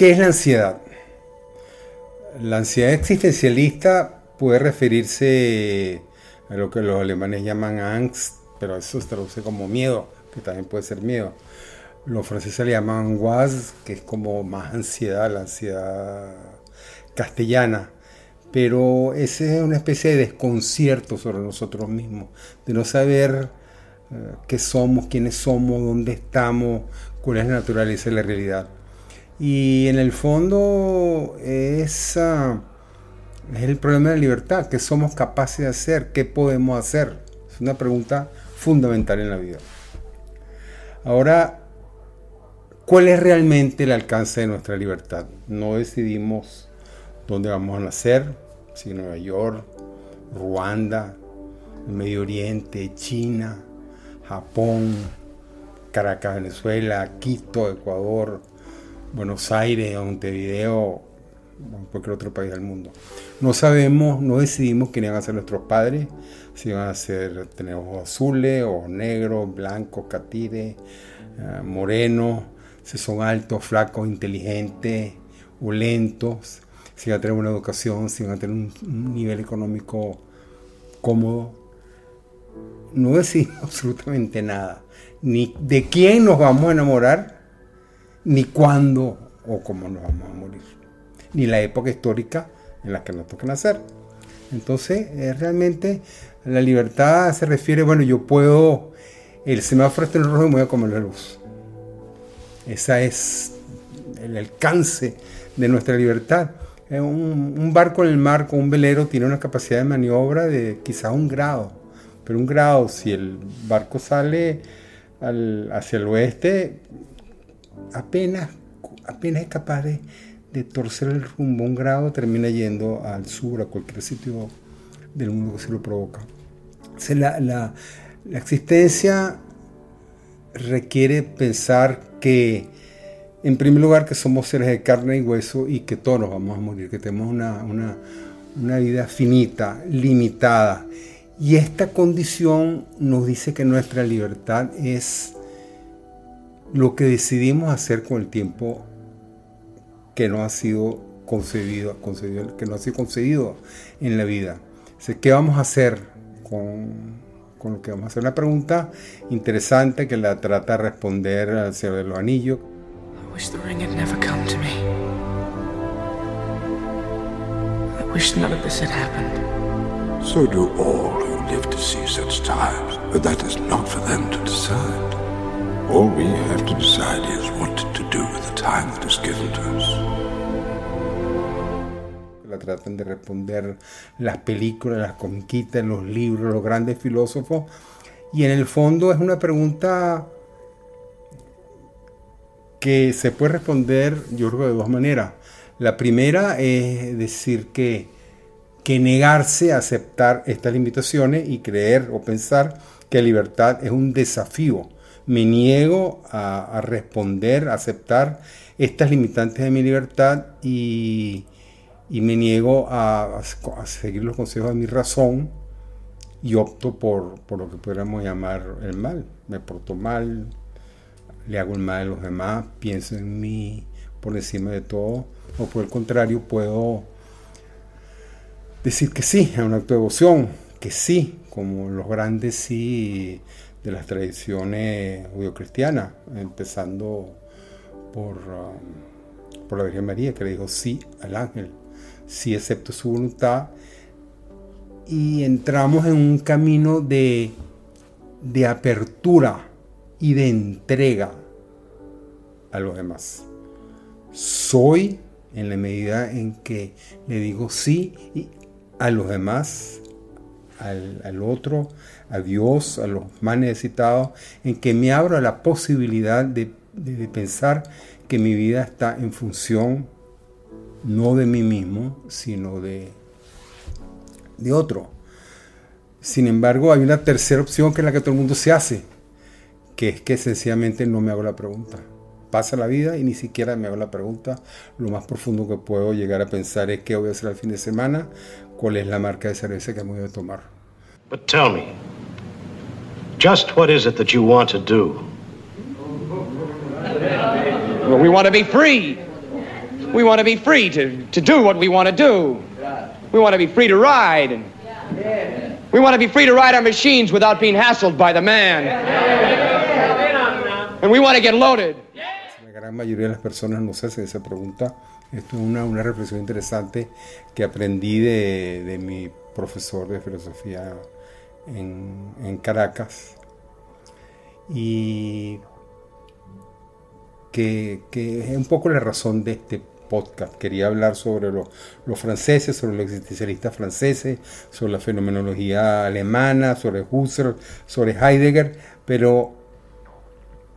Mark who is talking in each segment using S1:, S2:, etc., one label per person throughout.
S1: ¿Qué es la ansiedad? La ansiedad existencialista puede referirse a lo que los alemanes llaman angst, pero eso se traduce como miedo, que también puede ser miedo. Los franceses le llaman angoisse, que es como más ansiedad, la ansiedad castellana. Pero ese es una especie de desconcierto sobre nosotros mismos, de no saber eh, qué somos, quiénes somos, dónde estamos, cuál es la naturaleza de la realidad. Y en el fondo es, es el problema de la libertad, qué somos capaces de hacer, qué podemos hacer. Es una pregunta fundamental en la vida. Ahora, ¿cuál es realmente el alcance de nuestra libertad? No decidimos dónde vamos a nacer, si Nueva York, Ruanda, Medio Oriente, China, Japón, Caracas, Venezuela, Quito, Ecuador, Buenos Aires, Montevideo, o cualquier otro país del mundo. No sabemos, no decidimos quiénes van a ser nuestros padres, si van a ser tener ojos azules, o negros, blancos, catires, eh, morenos, si son altos, flacos, inteligentes, o lentos, si van a tener una educación, si van a tener un nivel económico cómodo. No decidimos absolutamente nada, ni de quién nos vamos a enamorar, ni cuándo o cómo nos vamos a morir, ni la época histórica en la que nos toca nacer. Entonces, es realmente la libertad se refiere, bueno, yo puedo, el semáforo está en rojo y me voy a comer la luz. Ese es el alcance de nuestra libertad. Un, un, barco en el mar con un velero tiene una capacidad de maniobra de quizás un grado, pero un grado, si el barco sale hacia el oeste, apenas, apenas es capaz de, torcer el rumbo un grado, termina yendo al sur, a cualquier sitio del mundo que se lo provoca. la, la, existencia requiere pensar que, en primer lugar, que somos seres de carne y hueso y que todos nos vamos a morir, que tenemos una, una, una vida finita, limitada. Y esta condición nos dice que nuestra libertad es lo que decidimos hacer con el tiempo que no ha sido concebido, que no ha sido concedido en la vida. ¿Qué vamos a hacer con, con, lo que vamos a hacer? Una pregunta interesante que la trata de responder al Señor de los Anillos. I wish the ring had never come to me. I wish none of this had happened. So do all who live to see such times, but that is not for them to decide. All we have to decide is what to do with the time that is given to us. La tratan de responder las películas, las conquistas, los libros, los grandes filósofos. Y en el fondo es una pregunta que se puede responder, yo creo, de dos maneras. La primera es decir que, que negarse a aceptar estas limitaciones y creer o pensar que libertad es un desafío me niego a, responder, a aceptar estas limitantes de mi libertad y, me niego a, seguir los consejos de mi razón y opto por, lo que podríamos llamar el mal. Me porto mal, le hago el mal a los demás, pienso en mí por encima de todo, o por el contrario puedo decir que sí, es un acto de devoción, que sí, como los grandes sí de las tradiciones judio-cristianas, empezando por, um, por la Virgen María, que le dijo sí al ángel, sí acepto su voluntad, y entramos en un camino de, de apertura y de entrega a los demás. Soy en la medida en que le digo sí a los demás, al, otro, a Dios, a los más necesitados, en que me abro a la posibilidad de, pensar que mi vida está en función no de mí mismo, sino de, de otro. Sin embargo, hay una tercera opción que es la que todo el mundo se hace, que es que sencillamente no me hago la pregunta. Pasa la vida y ni siquiera me hago la pregunta. Lo más profundo que puedo llegar a pensar es qué voy a hacer al fin de semana, cuál es la marca de cerveza que me voy a tomar.
S2: But tell me, just what is it that you want to do?
S3: Well, we want to be free. We want to be free to, to do what we want to do. We want to be free to ride. And we want to be free to ride our machines without being hassled by the man. And we want to get loaded.
S1: Gran mayoría de las personas no se hacen esa pregunta. Esto es una, una reflexión interesante que aprendí de, de mi profesor de filosofía en, en Caracas. Y que, que, es un poco la razón de este podcast. Quería hablar sobre lo, los franceses, sobre los existencialistas franceses, sobre la fenomenología alemana, sobre Husserl, sobre Heidegger, pero,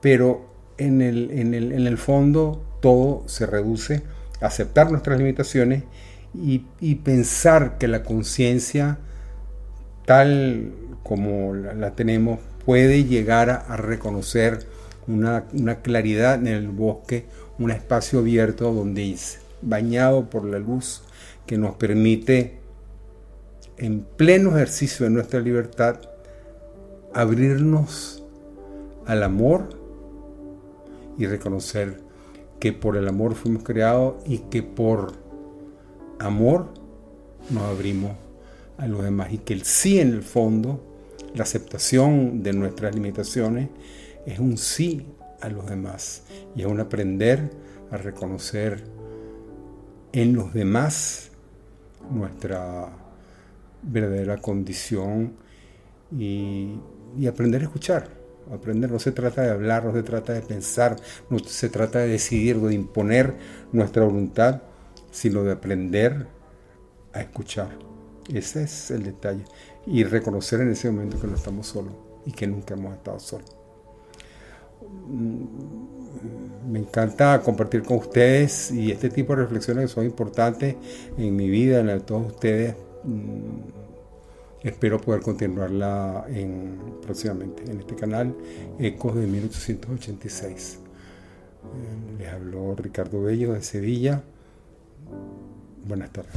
S1: pero en, el, en, el, en el fondo todo se reduce a aceptar nuestras limitaciones y, y pensar que la conciencia tal como la, tenemos puede llegar a, reconocer una, una, claridad en el bosque, un espacio abierto donde bañado por la luz que nos permite en pleno ejercicio de nuestra libertad abrirnos al amor y reconocer que por el amor fuimos creados y que por amor nos abrimos a los demás y que el sí en el fondo, la aceptación de nuestras limitaciones, es un sí a los demás y es un aprender a reconocer en los demás nuestra verdadera condición y, y, aprender a escuchar. Aprender no se trata de hablar, no se trata de pensar, no se trata de decidir de imponer nuestra voluntad, sino de aprender a escuchar. Ese es el detalle. Y reconocer en ese momento que no estamos solos y que nunca hemos estado solos me encanta compartir con ustedes y este tipo de reflexiones son importantes en mi vida, en la de todos ustedes. Espero poder continuarla en, próximamente en este canal Ecos de 1886. Les habló Ricardo Bello de Sevilla. Buenas tardes.